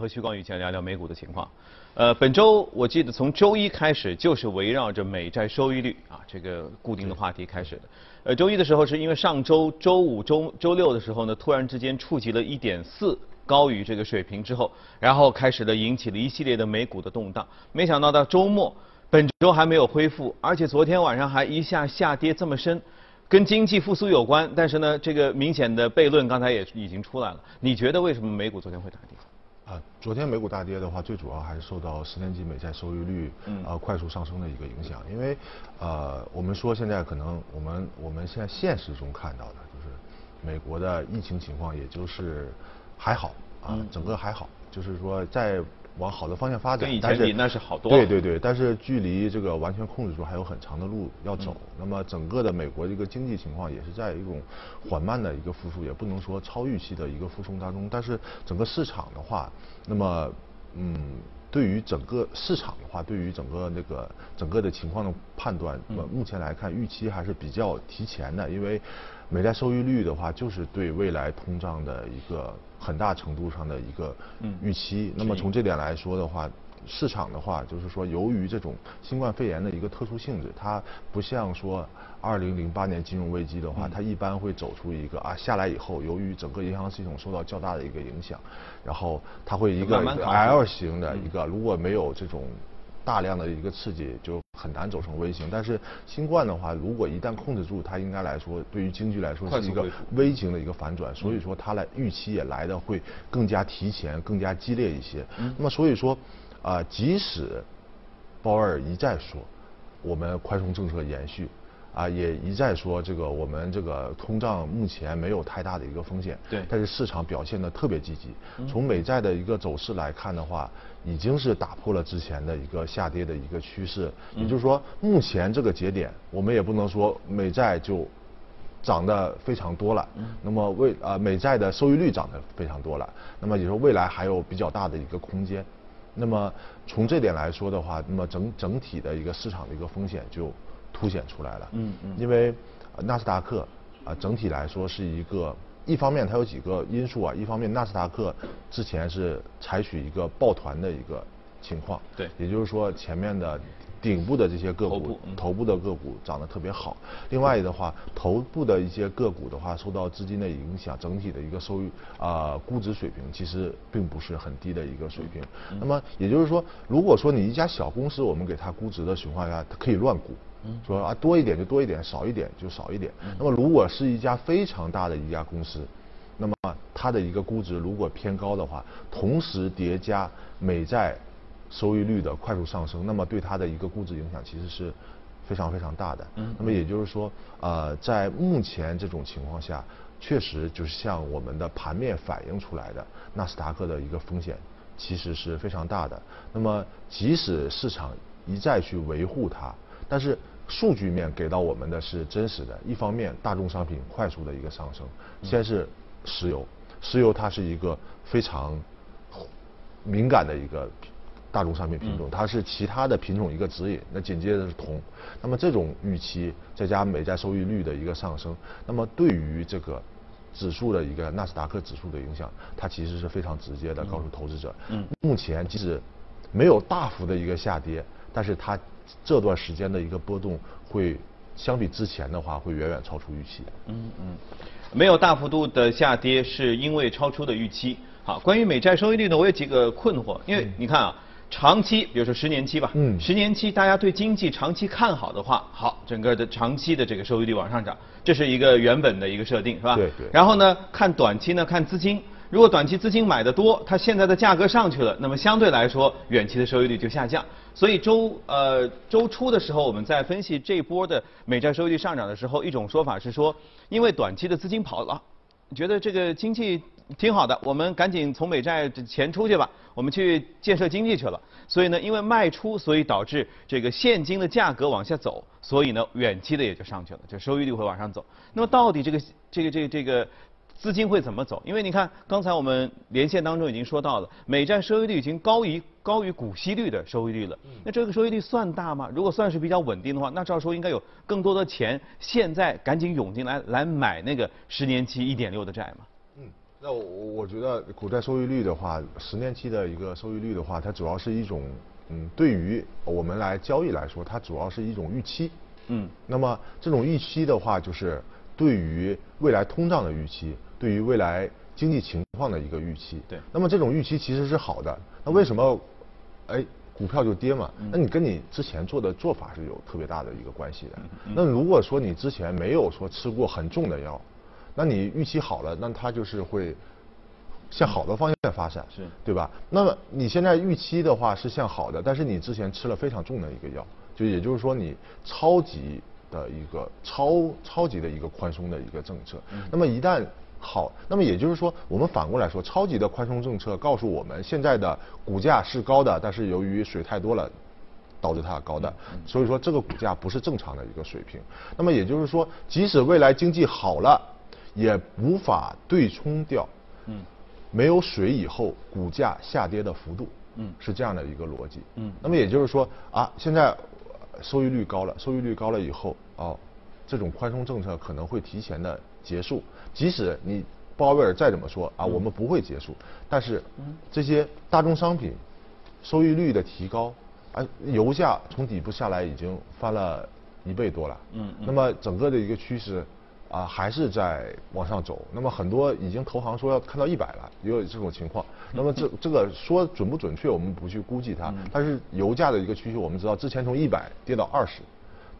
和徐光宇先聊聊美股的情况。呃，本周我记得从周一开始就是围绕着美债收益率啊这个固定的话题开始的。呃，周一的时候是因为上周周五、周周六的时候呢，突然之间触及了一点四高于这个水平之后，然后开始了引起了一系列的美股的动荡。没想到到周末，本周还没有恢复，而且昨天晚上还一下下跌这么深，跟经济复苏有关。但是呢，这个明显的悖论刚才也已经出来了。你觉得为什么美股昨天会大跌？啊，昨天美股大跌的话，最主要还是受到十年期美债收益率呃快速上升的一个影响。因为呃，我们说现在可能我们我们现在现实中看到的就是美国的疫情情况，也就是还好啊，整个还好，就是说在。往好的方向发展，跟以前比那是好多。对对对，但是距离这个完全控制住还有很长的路要走。那么整个的美国这个经济情况也是在一种缓慢的一个复苏，也不能说超预期的一个复苏当中。但是整个市场的话，那么嗯，对于整个市场的话，对于整个那个整个的情况的判断，目前来看预期还是比较提前的，因为美债收益率的话，就是对未来通胀的一个。很大程度上的一个预期，那么从这点来说的话，市场的话就是说，由于这种新冠肺炎的一个特殊性质，它不像说二零零八年金融危机的话，它一般会走出一个啊下来以后，由于整个银行系统受到较大的一个影响，然后它会一个 L 型的一个，如果没有这种。大量的一个刺激就很难走成 V 型，但是新冠的话，如果一旦控制住，它应该来说对于经济来说是一个 V 型的一个反转，所以说它来预期也来的会更加提前、更加激烈一些。那么所以说，啊，即使鲍威尔一再说我们宽松政策延续。啊，也一再说这个我们这个通胀目前没有太大的一个风险，对，但是市场表现的特别积极。从美债的一个走势来看的话，已经是打破了之前的一个下跌的一个趋势。也就是说，目前这个节点，我们也不能说美债就涨得非常多了。那么未啊，美债的收益率涨得非常多了。那么也说未来还有比较大的一个空间。那么从这点来说的话，那么整整体的一个市场的一个风险就。凸显出来了，嗯嗯，因为纳斯达克啊，整体来说是一个，一方面它有几个因素啊，一方面纳斯达克之前是采取一个抱团的一个情况，对，也就是说前面的顶部的这些个股，头部的个股涨得特别好，另外的话，头部的一些个股的话，受到资金的影响，整体的一个收益啊估值水平其实并不是很低的一个水平。那么也就是说，如果说你一家小公司，我们给它估值的情况下，它可以乱估。说啊多一点就多一点，少一点就少一点。那么如果是一家非常大的一家公司，那么它的一个估值如果偏高的话，同时叠加美债收益率的快速上升，那么对它的一个估值影响其实是非常非常大的。那么也就是说，呃，在目前这种情况下，确实就是像我们的盘面反映出来的，纳斯达克的一个风险其实是非常大的。那么即使市场一再去维护它。但是数据面给到我们的是真实的。一方面，大众商品快速的一个上升，先是石油，石油它是一个非常敏感的一个大宗商品品种，它是其他的品种一个指引。那紧接着是铜，那么这种预期再加美债收益率的一个上升，那么对于这个指数的一个纳斯达克指数的影响，它其实是非常直接的，告诉投资者。嗯。目前即使没有大幅的一个下跌，但是它。这段时间的一个波动会相比之前的话，会远远超出预期。嗯嗯，没有大幅度的下跌，是因为超出的预期。好，关于美债收益率呢，我有几个困惑，因为你看啊，长期，比如说十年期吧，嗯，十年期大家对经济长期看好的话，好，整个的长期的这个收益率往上涨，这是一个原本的一个设定，是吧？对对。然后呢，看短期呢，看资金。如果短期资金买的多，它现在的价格上去了，那么相对来说，远期的收益率就下降。所以周呃周初的时候，我们在分析这波的美债收益率上涨的时候，一种说法是说，因为短期的资金跑了，觉得这个经济挺好的，我们赶紧从美债钱出去吧，我们去建设经济去了。所以呢，因为卖出，所以导致这个现金的价格往下走，所以呢，远期的也就上去了，就收益率会往上走。那么到底这个这个这个这个。资金会怎么走？因为你看，刚才我们连线当中已经说到了，美债收益率已经高于高于股息率的收益率了。那这个收益率算大吗？如果算是比较稳定的话，那照说应该有更多的钱现在赶紧涌进来来买那个十年期一点六的债嘛。嗯，那我我觉得股债收益率的话，十年期的一个收益率的话，它主要是一种，嗯，对于我们来交易来说，它主要是一种预期。嗯。那么这种预期的话，就是对于未来通胀的预期，对于未来经济情况的一个预期。对。那么这种预期其实是好的。那为什么，哎，股票就跌嘛？那你跟你之前做的做法是有特别大的一个关系的。那如果说你之前没有说吃过很重的药。那你预期好了，那它就是会向好的方向发展，是对吧？那么你现在预期的话是向好的，但是你之前吃了非常重的一个药，就也就是说你超级的一个超超级的一个宽松的一个政策。那么一旦好，那么也就是说我们反过来说，超级的宽松政策告诉我们现在的股价是高的，但是由于水太多了导致它高的，所以说这个股价不是正常的一个水平。那么也就是说，即使未来经济好了。也无法对冲掉，嗯，没有水以后股价下跌的幅度，嗯，是这样的一个逻辑，嗯，那么也就是说啊，现在收益率高了，收益率高了以后，哦，这种宽松政策可能会提前的结束，即使你鲍威尔再怎么说啊，我们不会结束，但是这些大宗商品收益率的提高，啊，油价从底部下来已经翻了一倍多了，嗯，那么整个的一个趋势。啊，还是在往上走。那么很多已经投行说要看到一百了，也有这种情况。那么这这个说准不准确，我们不去估计它。但是油价的一个趋势，我们知道之前从一百跌到二十，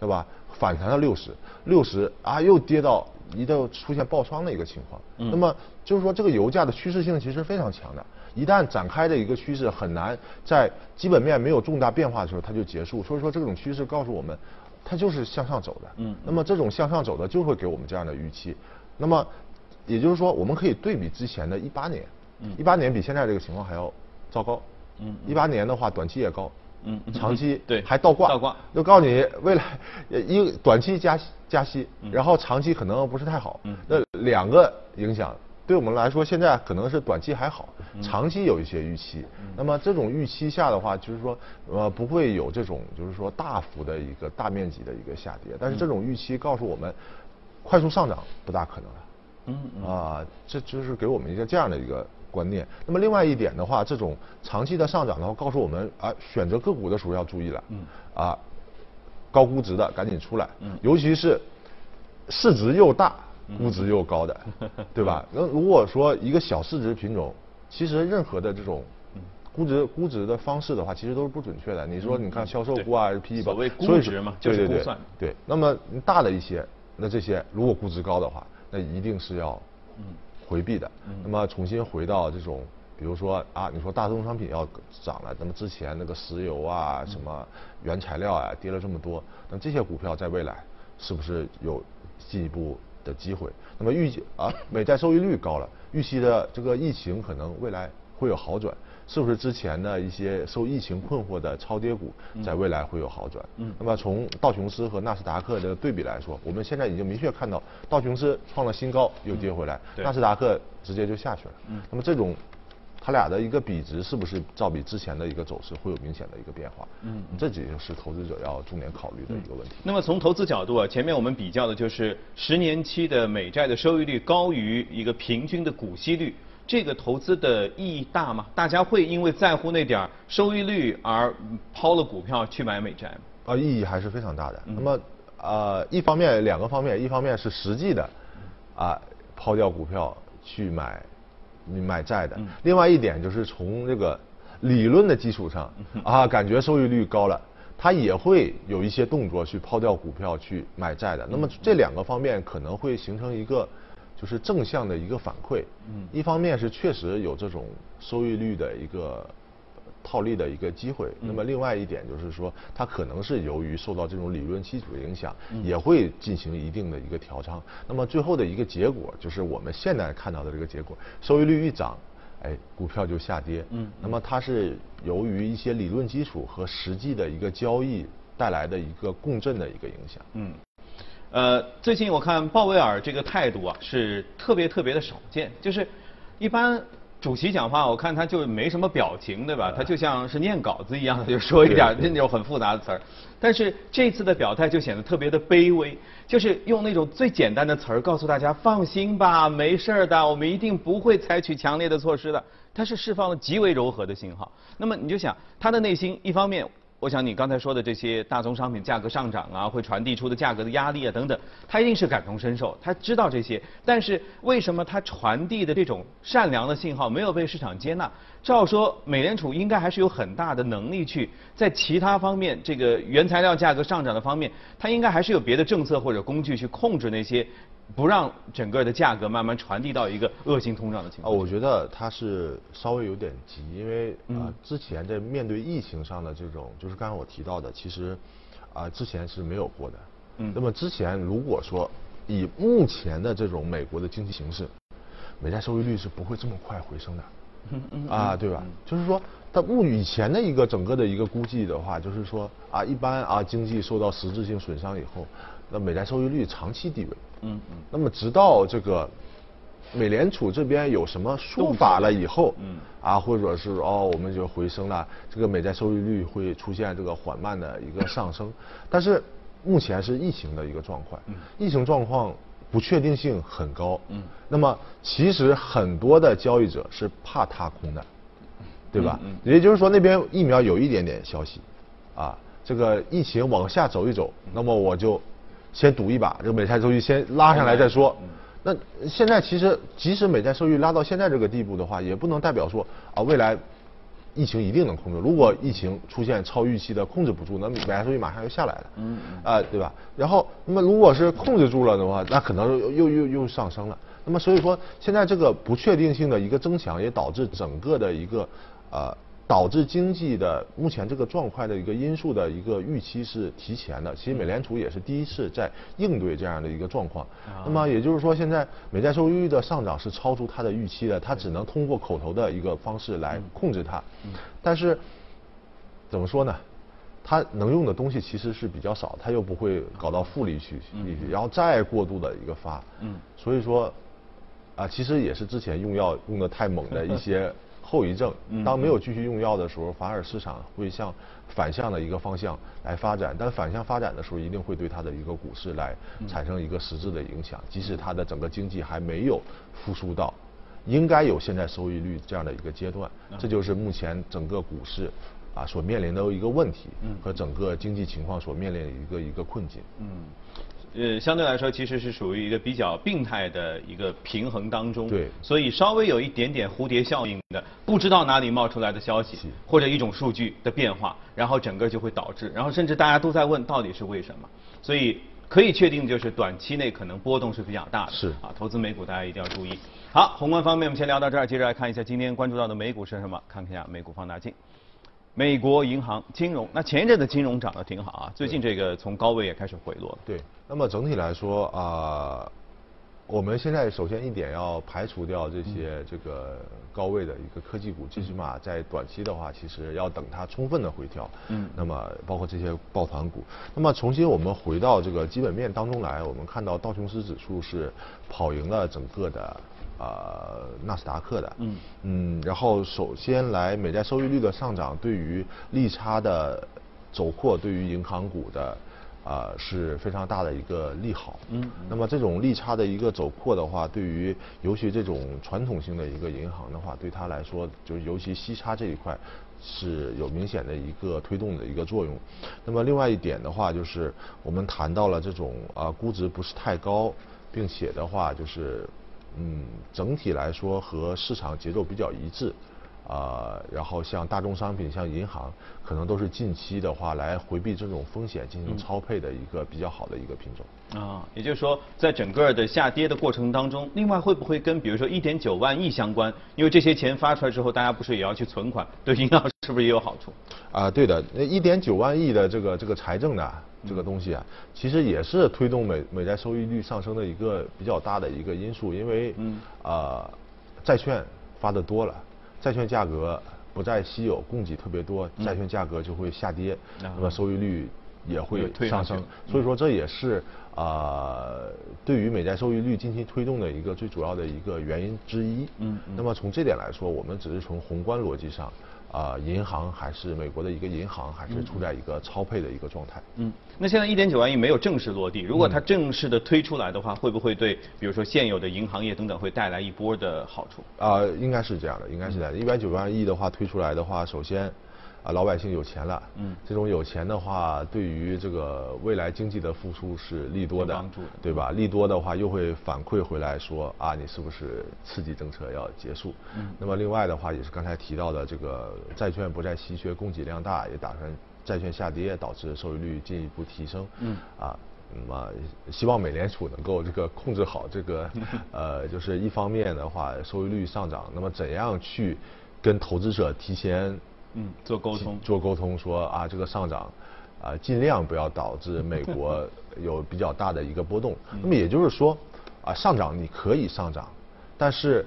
对吧？反弹到六十，六十啊又跌到一度出现爆仓的一个情况。那么就是说这个油价的趋势性其实非常强的，一旦展开的一个趋势很难在基本面没有重大变化的时候它就结束。所以说这种趋势告诉我们。它就是向上走的，嗯，那么这种向上走的就会给我们这样的预期，那么也就是说，我们可以对比之前的一八年，嗯，一八年比现在这个情况还要糟糕，嗯，一八年的话短期也高，嗯，长期对还倒挂，倒挂，就告诉你未来一短期加息加息，然后长期可能不是太好，嗯，那两个影响。对我们来说，现在可能是短期还好，长期有一些预期。那么这种预期下的话，就是说，呃，不会有这种就是说大幅的一个大面积的一个下跌。但是这种预期告诉我们，快速上涨不大可能了。嗯啊，这就是给我们一个这样的一个观念。那么另外一点的话，这种长期的上涨的话，告诉我们啊，选择个股的时候要注意了。嗯啊，高估值的赶紧出来。嗯，尤其是市值又大。估值又高的，对吧？那如果说一个小市值品种，其实任何的这种估值估值的方式的话，其实都是不准确的。你说你看销售估啊，PE 所谓估值嘛，就是估算。对，那么大的一些，那这些如果估值高的话，那一定是要回避的。那么重新回到这种，比如说啊，你说大宗商品要涨了，那么之前那个石油啊、什么原材料啊跌了这么多，那这些股票在未来是不是有进一步？的机会，那么预计啊，美债收益率高了，预期的这个疫情可能未来会有好转，是不是之前的一些受疫情困惑的超跌股，在未来会有好转？嗯，那么从道琼斯和纳斯达克的对比来说，我们现在已经明确看到，道琼斯创了新高又跌回来，纳斯达克直接就下去了。嗯，那么这种。它俩的一个比值是不是照比之前的一个走势会有明显的一个变化？嗯，这也就是投资者要重点考虑的一个问题。那么从投资角度啊，前面我们比较的就是十年期的美债的收益率高于一个平均的股息率，这个投资的意义大吗？大家会因为在乎那点儿收益率而抛了股票去买美债吗？啊，意义还是非常大的。那么呃，一方面两个方面，一方面是实际的啊，抛掉股票去买。你买债的，另外一点就是从这个理论的基础上啊，感觉收益率高了，他也会有一些动作去抛掉股票去买债的。那么这两个方面可能会形成一个就是正向的一个反馈。嗯，一方面是确实有这种收益率的一个。套利的一个机会。那么另外一点就是说，它可能是由于受到这种理论基础的影响，也会进行一定的一个调仓。那么最后的一个结果就是我们现在看到的这个结果，收益率一涨，哎，股票就下跌。嗯。那么它是由于一些理论基础和实际的一个交易带来的一个共振的一个影响。嗯。呃，最近我看鲍威尔这个态度啊，是特别特别的少见，就是一般。主席讲话，我看他就没什么表情，对吧？他就像是念稿子一样，就说一点那种很复杂的词儿。但是这次的表态就显得特别的卑微，就是用那种最简单的词儿告诉大家放心吧，没事儿的，我们一定不会采取强烈的措施的。他是释放了极为柔和的信号。那么你就想，他的内心一方面。我想你刚才说的这些大宗商品价格上涨啊，会传递出的价格的压力啊等等，他一定是感同身受，他知道这些。但是为什么他传递的这种善良的信号没有被市场接纳？照说美联储应该还是有很大的能力去在其他方面，这个原材料价格上涨的方面，它应该还是有别的政策或者工具去控制那些。不让整个的价格慢慢传递到一个恶性通胀的情况。我觉得它是稍微有点急，因为啊，之前在面对疫情上的这种，就是刚才我提到的，其实啊之前是没有过的。嗯。那么之前如果说以目前的这种美国的经济形势，美债收益率是不会这么快回升的。嗯嗯。啊，对吧？就是说，它目以前的一个整个的一个估计的话，就是说啊，一般啊经济受到实质性损伤以后。那美债收益率长期低位，嗯嗯，那么直到这个美联储这边有什么说法了以后，嗯，啊，或者是哦，我们就回升了，这个美债收益率会出现这个缓慢的一个上升，但是目前是疫情的一个状况，嗯，疫情状况不确定性很高，嗯，那么其实很多的交易者是怕踏空的，对吧？嗯，也就是说那边疫苗有一点点消息，啊，这个疫情往下走一走，那么我就。先赌一把，这个美债收益先拉上来再说。那现在其实，即使美债收益拉到现在这个地步的话，也不能代表说啊未来疫情一定能控制。如果疫情出现超预期的控制不住，那美元数据马上就下来了。嗯啊，对吧？然后，那么如果是控制住了的话，那可能又又又又上升了。那么所以说，现在这个不确定性的一个增强，也导致整个的一个呃。导致经济的目前这个状况的一个因素的一个预期是提前的。其实美联储也是第一次在应对这样的一个状况。那么也就是说，现在美债收益率的上涨是超出它的预期的，它只能通过口头的一个方式来控制它。但是怎么说呢？它能用的东西其实是比较少，它又不会搞到负利去，然后再过度的一个发。所以说啊，其实也是之前用药用的太猛的一些。后遗症，当没有继续用药的时候，反而市场会向反向的一个方向来发展。但反向发展的时候，一定会对它的一个股市来产生一个实质的影响。即使它的整个经济还没有复苏到应该有现在收益率这样的一个阶段，这就是目前整个股市啊所面临的一个问题和整个经济情况所面临的一个一个困境。嗯。呃，相对来说，其实是属于一个比较病态的一个平衡当中。对。所以稍微有一点点蝴蝶效应的，不知道哪里冒出来的消息，或者一种数据的变化，然后整个就会导致，然后甚至大家都在问到底是为什么。所以可以确定就是短期内可能波动是比较大的。是。啊，投资美股大家一定要注意。好，宏观方面我们先聊到这儿，接着来看一下今天关注到的美股是什么，看一下美股放大镜。美国银行金融，那前一阵的金融涨得挺好啊，最近这个从高位也开始回落。对，那么整体来说啊，我们现在首先一点要排除掉这些这个高位的一个科技股，最起码在短期的话，其实要等它充分的回调。嗯。那么包括这些抱团股，那么重新我们回到这个基本面当中来，我们看到道琼斯指数是跑赢了整个的。呃，纳斯达克的，嗯嗯，然后首先来美债收益率的上涨，对于利差的走扩，对于银行股的啊是非常大的一个利好，嗯，那么这种利差的一个走扩的话，对于尤其这种传统性的一个银行的话，对它来说，就是尤其息差这一块是有明显的一个推动的一个作用。那么另外一点的话，就是我们谈到了这种啊估值不是太高，并且的话就是。嗯，整体来说和市场节奏比较一致，啊，然后像大宗商品、像银行，可能都是近期的话来回避这种风险进行超配的一个比较好的一个品种。啊，也就是说，在整个的下跌的过程当中，另外会不会跟比如说一点九万亿相关？因为这些钱发出来之后，大家不是也要去存款，对银行是不是也有好处？啊，对的，那一点九万亿的这个这个财政呢？这个东西啊，其实也是推动美美债收益率上升的一个比较大的一个因素，因为啊，债券发的多了，债券价格不再稀有，供给特别多，债券价格就会下跌，那么收益率也会上升，所以说这也是啊、对于美债收益率进行推动的一个最主要的一个原因之一。嗯。那么从这点来说，我们只是从宏观逻辑上，啊、银行还是美国的一个银行还是处在一个超配的一个状态。嗯，那现在一点九万亿没有正式落地，如果嗯它正式的推出来的话，会不会对比如说现有的银行业等等会带来一波的好处？啊、应该是这样的，应该是这样的。一百九万亿的话推出来的话，首先，啊、老百姓有钱了，嗯这种有钱的话，对于这个未来经济的复苏是利多的，帮助的对吧？利多的话又会反馈回来说啊，你是不是刺激政策要结束？嗯那么另外的话，也是刚才提到的这个债券不再稀缺，供给量大，也打算债券下跌，导致收益率进一步提升。嗯啊。那么希望美联储能够这个控制好这个，呃，就是一方面的话收益率上涨，那么怎样去跟投资者提前嗯，做沟通。做沟通说啊这个上涨，啊尽量不要导致美国 有比较大的一个波动。那么也就是说，啊上涨你可以上涨，但是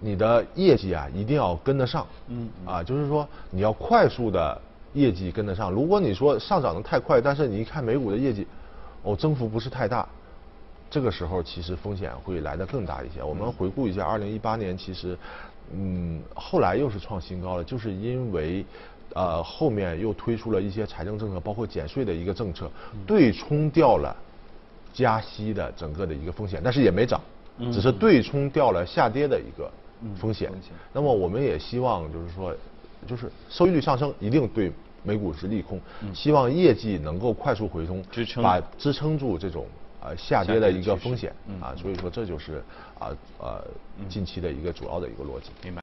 你的业绩啊一定要跟得上。嗯啊就是说你要快速的业绩跟得上。如果你说上涨的太快，但是你一看美股的业绩，哦增幅不是太大，这个时候其实风险会来得更大一些。我们回顾一下，二零一八年其实，嗯，后来又是创新高了，就是因为，呃，后面又推出了一些财政政策，包括减税的一个政策，对冲掉了加息的整个的一个风险，但是也没涨，只是对冲掉了下跌的一个风险。那么我们也希望就是说，就是收益率上升一定对美股是利空，希望业绩能够快速回冲，支撑。把支撑住这种呃下跌的一个风险嗯啊，所以说这就是啊呃近期的一个主要的一个逻辑。明白。